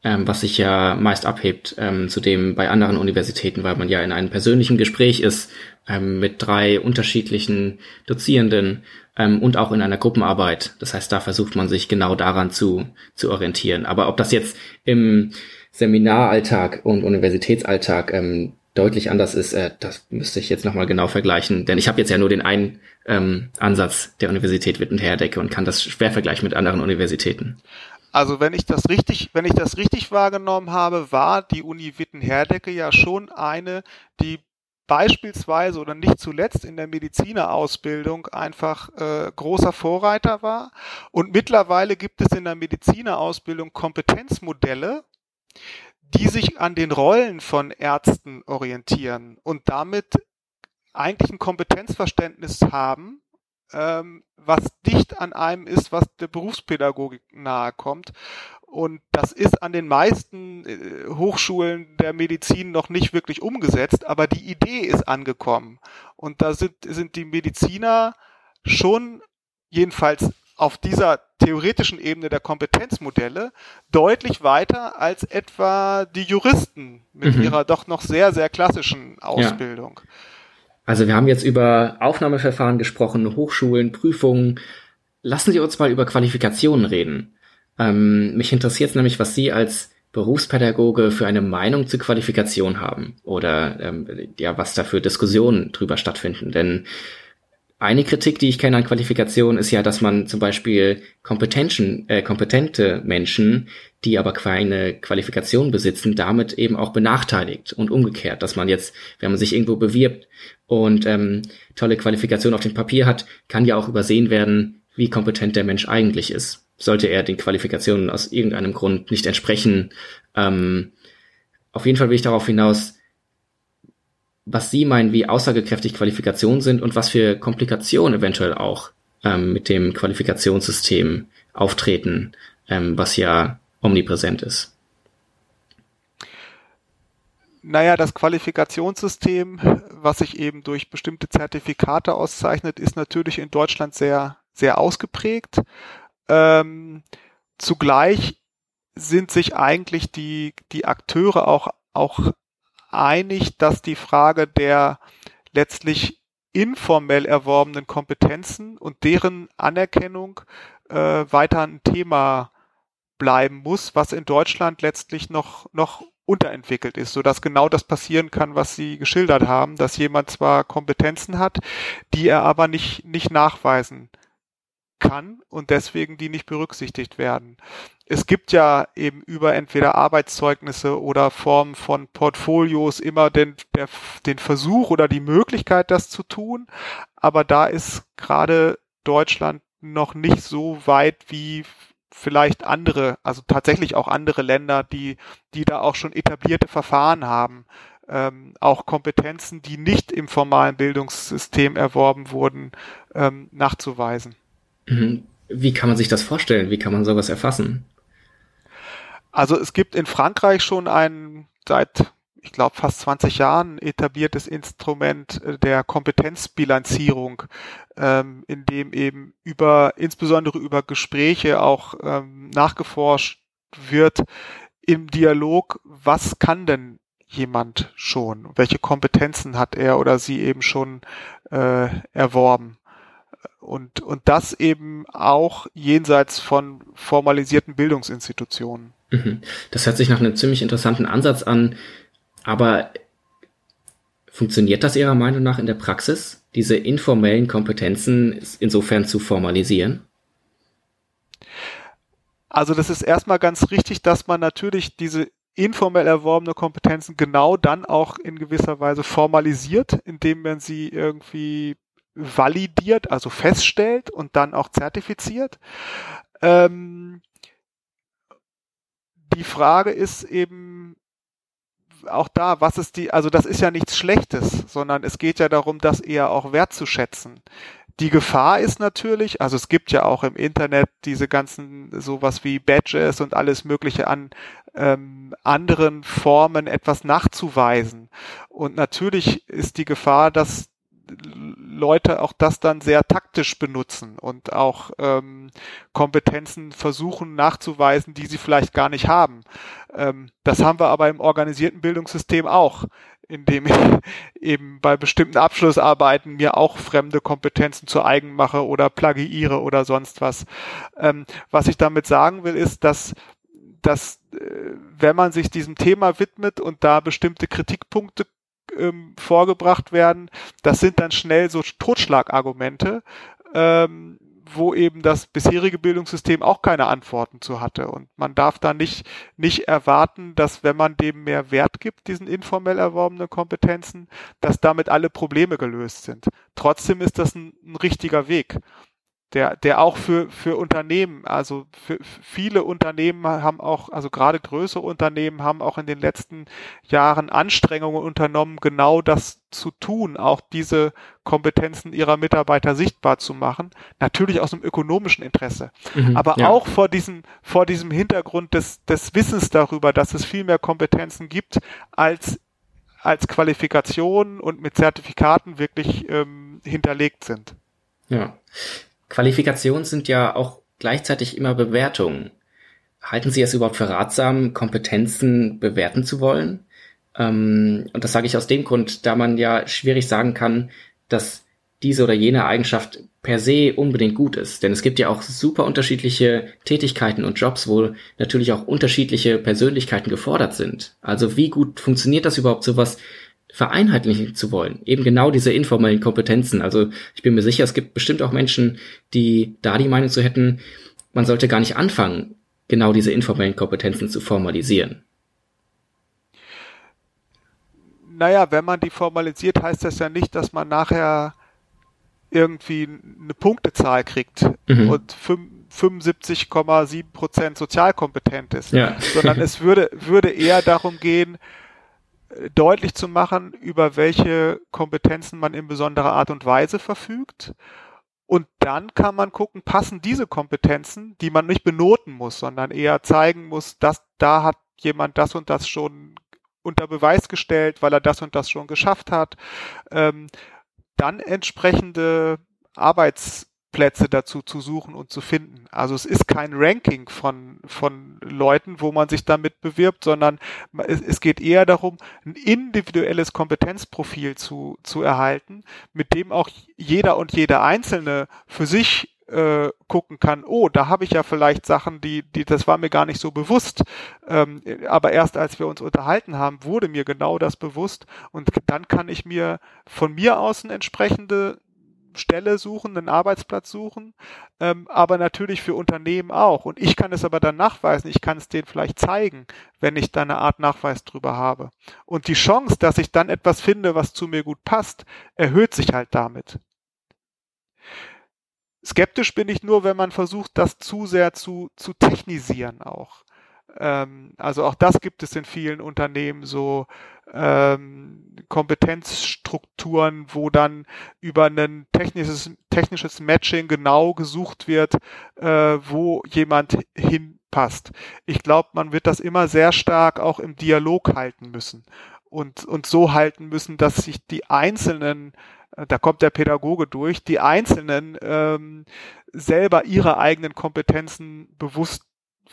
ähm, was sich ja meist abhebt ähm, zu dem bei anderen Universitäten, weil man ja in einem persönlichen Gespräch ist ähm, mit drei unterschiedlichen Dozierenden ähm, und auch in einer Gruppenarbeit. Das heißt, da versucht man sich genau daran zu, zu orientieren. Aber ob das jetzt im Seminaralltag und Universitätsalltag ähm, deutlich anders ist, äh, das müsste ich jetzt nochmal genau vergleichen, denn ich habe jetzt ja nur den einen ähm, Ansatz der Universität Wittenherdecke und kann das schwer vergleichen mit anderen Universitäten. Also wenn ich das richtig, wenn ich das richtig wahrgenommen habe, war die Uni Witten-Herdecke ja schon eine, die beispielsweise oder nicht zuletzt in der Medizinerausbildung einfach äh, großer Vorreiter war. Und mittlerweile gibt es in der Medizinerausbildung Kompetenzmodelle, die sich an den Rollen von Ärzten orientieren und damit eigentlich ein Kompetenzverständnis haben, ähm, was dicht an einem ist, was der Berufspädagogik nahe kommt. Und das ist an den meisten äh, Hochschulen der Medizin noch nicht wirklich umgesetzt, aber die Idee ist angekommen. Und da sind, sind die Mediziner schon jedenfalls auf dieser theoretischen Ebene der Kompetenzmodelle deutlich weiter als etwa die Juristen mit mhm. ihrer doch noch sehr, sehr klassischen Ausbildung. Ja. Also wir haben jetzt über Aufnahmeverfahren gesprochen, Hochschulen, Prüfungen. Lassen Sie uns mal über Qualifikationen reden. Ähm, mich interessiert nämlich, was Sie als Berufspädagoge für eine Meinung zur Qualifikation haben oder ähm, ja, was da für Diskussionen drüber stattfinden. Denn eine Kritik, die ich kenne an Qualifikation, ist ja, dass man zum Beispiel äh, kompetente Menschen, die aber keine Qualifikation besitzen, damit eben auch benachteiligt und umgekehrt, dass man jetzt, wenn man sich irgendwo bewirbt und ähm, tolle Qualifikation auf dem Papier hat, kann ja auch übersehen werden, wie kompetent der Mensch eigentlich ist sollte er den Qualifikationen aus irgendeinem Grund nicht entsprechen. Ähm, auf jeden Fall will ich darauf hinaus, was Sie meinen, wie aussagekräftig Qualifikationen sind und was für Komplikationen eventuell auch ähm, mit dem Qualifikationssystem auftreten, ähm, was ja omnipräsent ist. Naja, das Qualifikationssystem, was sich eben durch bestimmte Zertifikate auszeichnet, ist natürlich in Deutschland sehr, sehr ausgeprägt. Ähm, zugleich sind sich eigentlich die, die Akteure auch, auch einig, dass die Frage der letztlich informell erworbenen Kompetenzen und deren Anerkennung äh, weiter ein Thema bleiben muss, was in Deutschland letztlich noch, noch unterentwickelt ist, so dass genau das passieren kann, was Sie geschildert haben, dass jemand zwar Kompetenzen hat, die er aber nicht, nicht nachweisen kann und deswegen die nicht berücksichtigt werden. Es gibt ja eben über entweder Arbeitszeugnisse oder Formen von Portfolios immer den, der, den Versuch oder die Möglichkeit, das zu tun. Aber da ist gerade Deutschland noch nicht so weit wie vielleicht andere, also tatsächlich auch andere Länder, die, die da auch schon etablierte Verfahren haben, ähm, auch Kompetenzen, die nicht im formalen Bildungssystem erworben wurden, ähm, nachzuweisen. Mhm. Wie kann man sich das vorstellen? Wie kann man sowas erfassen? Also es gibt in Frankreich schon ein seit, ich glaube, fast 20 Jahren etabliertes Instrument äh, der Kompetenzbilanzierung, ähm, in dem eben über, insbesondere über Gespräche auch ähm, nachgeforscht wird im Dialog, was kann denn jemand schon? Welche Kompetenzen hat er oder sie eben schon äh, erworben? Und, und das eben auch jenseits von formalisierten Bildungsinstitutionen. Mhm. Das hört sich nach einem ziemlich interessanten Ansatz an, aber funktioniert das Ihrer Meinung nach in der Praxis, diese informellen Kompetenzen insofern zu formalisieren? Also das ist erstmal ganz richtig, dass man natürlich diese informell erworbene Kompetenzen genau dann auch in gewisser Weise formalisiert, indem man sie irgendwie validiert, also feststellt und dann auch zertifiziert. Ähm, die Frage ist eben auch da, was ist die, also das ist ja nichts Schlechtes, sondern es geht ja darum, das eher auch wertzuschätzen. Die Gefahr ist natürlich, also es gibt ja auch im Internet diese ganzen sowas wie Badges und alles Mögliche an ähm, anderen Formen etwas nachzuweisen. Und natürlich ist die Gefahr, dass Leute auch das dann sehr taktisch benutzen und auch ähm, Kompetenzen versuchen nachzuweisen, die sie vielleicht gar nicht haben. Ähm, das haben wir aber im organisierten Bildungssystem auch, indem ich (laughs) eben bei bestimmten Abschlussarbeiten mir auch fremde Kompetenzen zu eigen mache oder plagiiere oder sonst was. Ähm, was ich damit sagen will, ist, dass dass äh, wenn man sich diesem Thema widmet und da bestimmte Kritikpunkte ähm, vorgebracht werden, das sind dann schnell so Totschlagargumente, ähm, wo eben das bisherige Bildungssystem auch keine Antworten zu hatte. Und man darf da nicht, nicht erwarten, dass wenn man dem mehr Wert gibt, diesen informell erworbenen Kompetenzen, dass damit alle Probleme gelöst sind. Trotzdem ist das ein, ein richtiger Weg. Der, der auch für, für Unternehmen, also für viele Unternehmen haben auch, also gerade größere Unternehmen haben auch in den letzten Jahren Anstrengungen unternommen, genau das zu tun, auch diese Kompetenzen ihrer Mitarbeiter sichtbar zu machen. Natürlich aus einem ökonomischen Interesse. Mhm, aber ja. auch vor diesem, vor diesem Hintergrund des, des Wissens darüber, dass es viel mehr Kompetenzen gibt, als als Qualifikation und mit Zertifikaten wirklich ähm, hinterlegt sind. Ja. Qualifikationen sind ja auch gleichzeitig immer Bewertungen. Halten Sie es überhaupt für ratsam, Kompetenzen bewerten zu wollen? Ähm, und das sage ich aus dem Grund, da man ja schwierig sagen kann, dass diese oder jene Eigenschaft per se unbedingt gut ist. Denn es gibt ja auch super unterschiedliche Tätigkeiten und Jobs, wo natürlich auch unterschiedliche Persönlichkeiten gefordert sind. Also wie gut funktioniert das überhaupt, sowas vereinheitlichen zu wollen. Eben genau diese informellen Kompetenzen. Also ich bin mir sicher, es gibt bestimmt auch Menschen, die da die Meinung zu hätten, man sollte gar nicht anfangen, genau diese informellen Kompetenzen zu formalisieren. Naja, wenn man die formalisiert, heißt das ja nicht, dass man nachher irgendwie eine Punktezahl kriegt mhm. und 75,7 Prozent sozialkompetent ist, ja. sondern es würde, würde eher darum gehen, deutlich zu machen, über welche Kompetenzen man in besonderer Art und Weise verfügt. Und dann kann man gucken, passen diese Kompetenzen, die man nicht benoten muss, sondern eher zeigen muss, dass da hat jemand das und das schon unter Beweis gestellt, weil er das und das schon geschafft hat. Ähm, dann entsprechende Arbeits Plätze dazu zu suchen und zu finden. Also es ist kein Ranking von, von Leuten, wo man sich damit bewirbt, sondern es, es geht eher darum, ein individuelles Kompetenzprofil zu, zu erhalten, mit dem auch jeder und jede Einzelne für sich äh, gucken kann, oh, da habe ich ja vielleicht Sachen, die, die, das war mir gar nicht so bewusst. Ähm, aber erst als wir uns unterhalten haben, wurde mir genau das bewusst und dann kann ich mir von mir aus eine entsprechende Stelle suchen, einen Arbeitsplatz suchen, ähm, aber natürlich für Unternehmen auch. Und ich kann es aber dann nachweisen, ich kann es denen vielleicht zeigen, wenn ich da eine Art Nachweis drüber habe. Und die Chance, dass ich dann etwas finde, was zu mir gut passt, erhöht sich halt damit. Skeptisch bin ich nur, wenn man versucht, das zu sehr zu, zu technisieren auch. Ähm, also auch das gibt es in vielen Unternehmen so, ähm, Kompetenzstrukturen, wo dann über ein technisches, technisches Matching genau gesucht wird, äh, wo jemand hinpasst. Ich glaube, man wird das immer sehr stark auch im Dialog halten müssen und, und so halten müssen, dass sich die einzelnen äh, da kommt der Pädagoge durch, die Einzelnen ähm, selber ihre eigenen Kompetenzen bewusst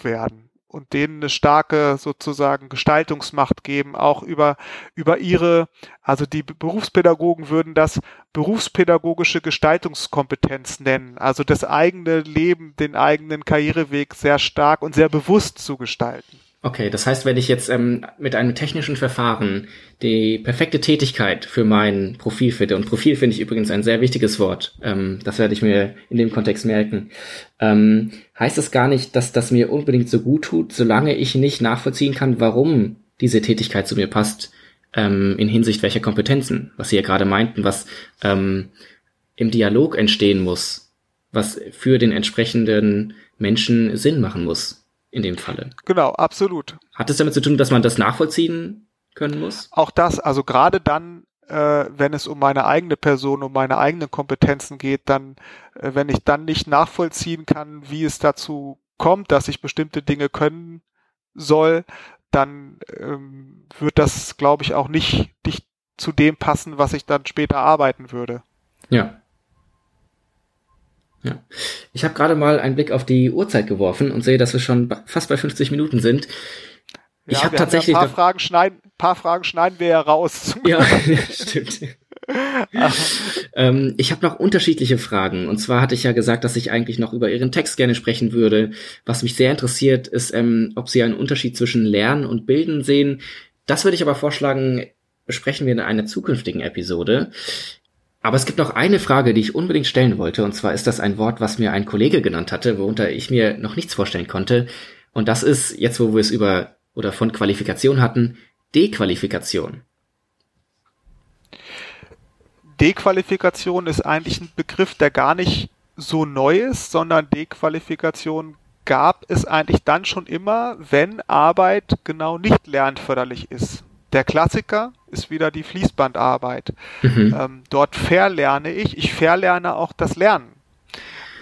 werden und denen eine starke sozusagen Gestaltungsmacht geben, auch über, über ihre, also die Berufspädagogen würden das berufspädagogische Gestaltungskompetenz nennen, also das eigene Leben, den eigenen Karriereweg sehr stark und sehr bewusst zu gestalten. Okay, das heißt, wenn ich jetzt ähm, mit einem technischen Verfahren die perfekte Tätigkeit für mein Profil finde, und Profil finde ich übrigens ein sehr wichtiges Wort, ähm, das werde ich mir in dem Kontext merken, ähm, heißt es gar nicht, dass das mir unbedingt so gut tut, solange ich nicht nachvollziehen kann, warum diese Tätigkeit zu mir passt, ähm, in Hinsicht welcher Kompetenzen, was Sie ja gerade meinten, was ähm, im Dialog entstehen muss, was für den entsprechenden Menschen Sinn machen muss in dem Falle. Genau, absolut. Hat es damit zu tun, dass man das nachvollziehen können muss? Auch das, also gerade dann, äh, wenn es um meine eigene Person, um meine eigenen Kompetenzen geht, dann, äh, wenn ich dann nicht nachvollziehen kann, wie es dazu kommt, dass ich bestimmte Dinge können soll, dann ähm, wird das, glaube ich, auch nicht, nicht zu dem passen, was ich dann später arbeiten würde. Ja. Ja. Ich habe gerade mal einen Blick auf die Uhrzeit geworfen und sehe, dass wir schon fast bei 50 Minuten sind. Ich ja, habe tatsächlich ein paar Fragen schneiden, paar Fragen schneiden wir ja raus. (laughs) Ja, stimmt. (laughs) ähm, ich habe noch unterschiedliche Fragen. Und zwar hatte ich ja gesagt, dass ich eigentlich noch über Ihren Text gerne sprechen würde. Was mich sehr interessiert, ist, ähm, ob Sie einen Unterschied zwischen Lernen und Bilden sehen. Das würde ich aber vorschlagen, besprechen wir in einer zukünftigen Episode. Aber es gibt noch eine Frage, die ich unbedingt stellen wollte, und zwar ist das ein Wort, was mir ein Kollege genannt hatte, worunter ich mir noch nichts vorstellen konnte. Und das ist, jetzt wo wir es über oder von Qualifikation hatten, Dequalifikation. Dequalifikation ist eigentlich ein Begriff, der gar nicht so neu ist, sondern Dequalifikation gab es eigentlich dann schon immer, wenn Arbeit genau nicht lernförderlich ist. Der Klassiker ist wieder die Fließbandarbeit. Mhm. Ähm, dort verlerne ich, ich verlerne auch das Lernen.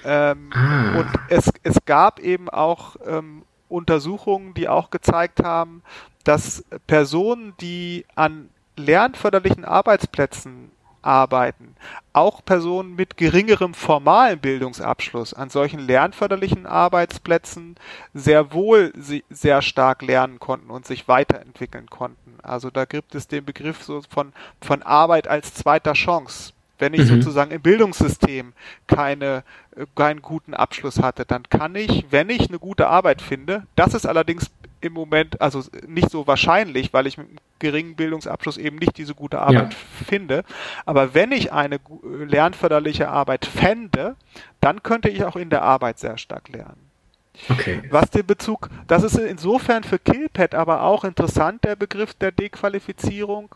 Ähm, ah. Und es, es gab eben auch ähm, Untersuchungen, die auch gezeigt haben, dass Personen, die an lernförderlichen Arbeitsplätzen arbeiten, auch Personen mit geringerem formalen Bildungsabschluss an solchen lernförderlichen Arbeitsplätzen sehr wohl sehr stark lernen konnten und sich weiterentwickeln konnten. Also da gibt es den Begriff so von, von Arbeit als zweiter Chance. Wenn ich mhm. sozusagen im Bildungssystem keine, äh, keinen guten Abschluss hatte, dann kann ich, wenn ich eine gute Arbeit finde, das ist allerdings im Moment, also nicht so wahrscheinlich, weil ich mit einem geringen Bildungsabschluss eben nicht diese gute Arbeit ja. finde. Aber wenn ich eine lernförderliche Arbeit fände, dann könnte ich auch in der Arbeit sehr stark lernen. Okay. Was den Bezug, das ist insofern für Killpad aber auch interessant, der Begriff der Dequalifizierung,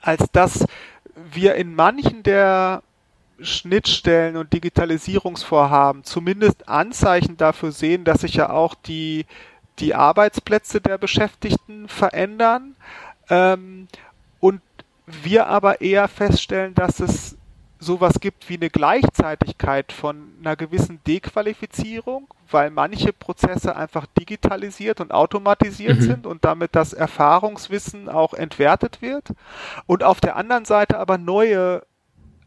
als dass wir in manchen der Schnittstellen und Digitalisierungsvorhaben zumindest Anzeichen dafür sehen, dass sich ja auch die, die Arbeitsplätze der Beschäftigten verändern. Ähm, und wir aber eher feststellen, dass es sowas gibt wie eine Gleichzeitigkeit von einer gewissen Dequalifizierung, weil manche Prozesse einfach digitalisiert und automatisiert mhm. sind und damit das Erfahrungswissen auch entwertet wird und auf der anderen Seite aber neue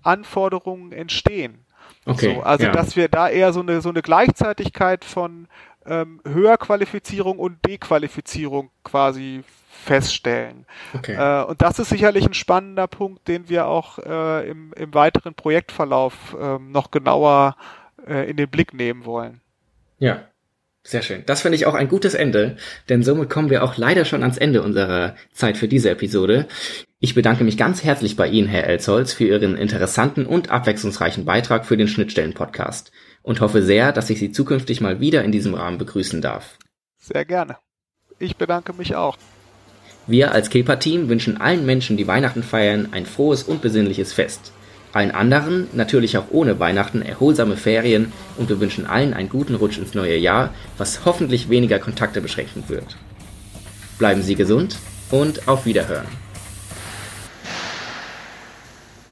Anforderungen entstehen. Okay, so, also ja. dass wir da eher so eine so eine Gleichzeitigkeit von ähm, Höherqualifizierung und Dequalifizierung quasi feststellen. Okay. Äh, und das ist sicherlich ein spannender Punkt, den wir auch äh, im, im weiteren Projektverlauf äh, noch genauer äh, in den Blick nehmen wollen. Ja, sehr schön. Das finde ich auch ein gutes Ende, denn somit kommen wir auch leider schon ans Ende unserer Zeit für diese Episode. Ich bedanke mich ganz herzlich bei Ihnen, Herr Elsholz, für Ihren interessanten und abwechslungsreichen Beitrag für den Schnittstellen-Podcast und hoffe sehr, dass ich Sie zukünftig mal wieder in diesem Rahmen begrüßen darf. Sehr gerne. Ich bedanke mich auch. Wir als Kepa-Team wünschen allen Menschen, die Weihnachten feiern, ein frohes und besinnliches Fest. Allen anderen, natürlich auch ohne Weihnachten, erholsame Ferien und wir wünschen allen einen guten Rutsch ins neue Jahr, was hoffentlich weniger Kontakte beschränken wird. Bleiben Sie gesund und auf Wiederhören.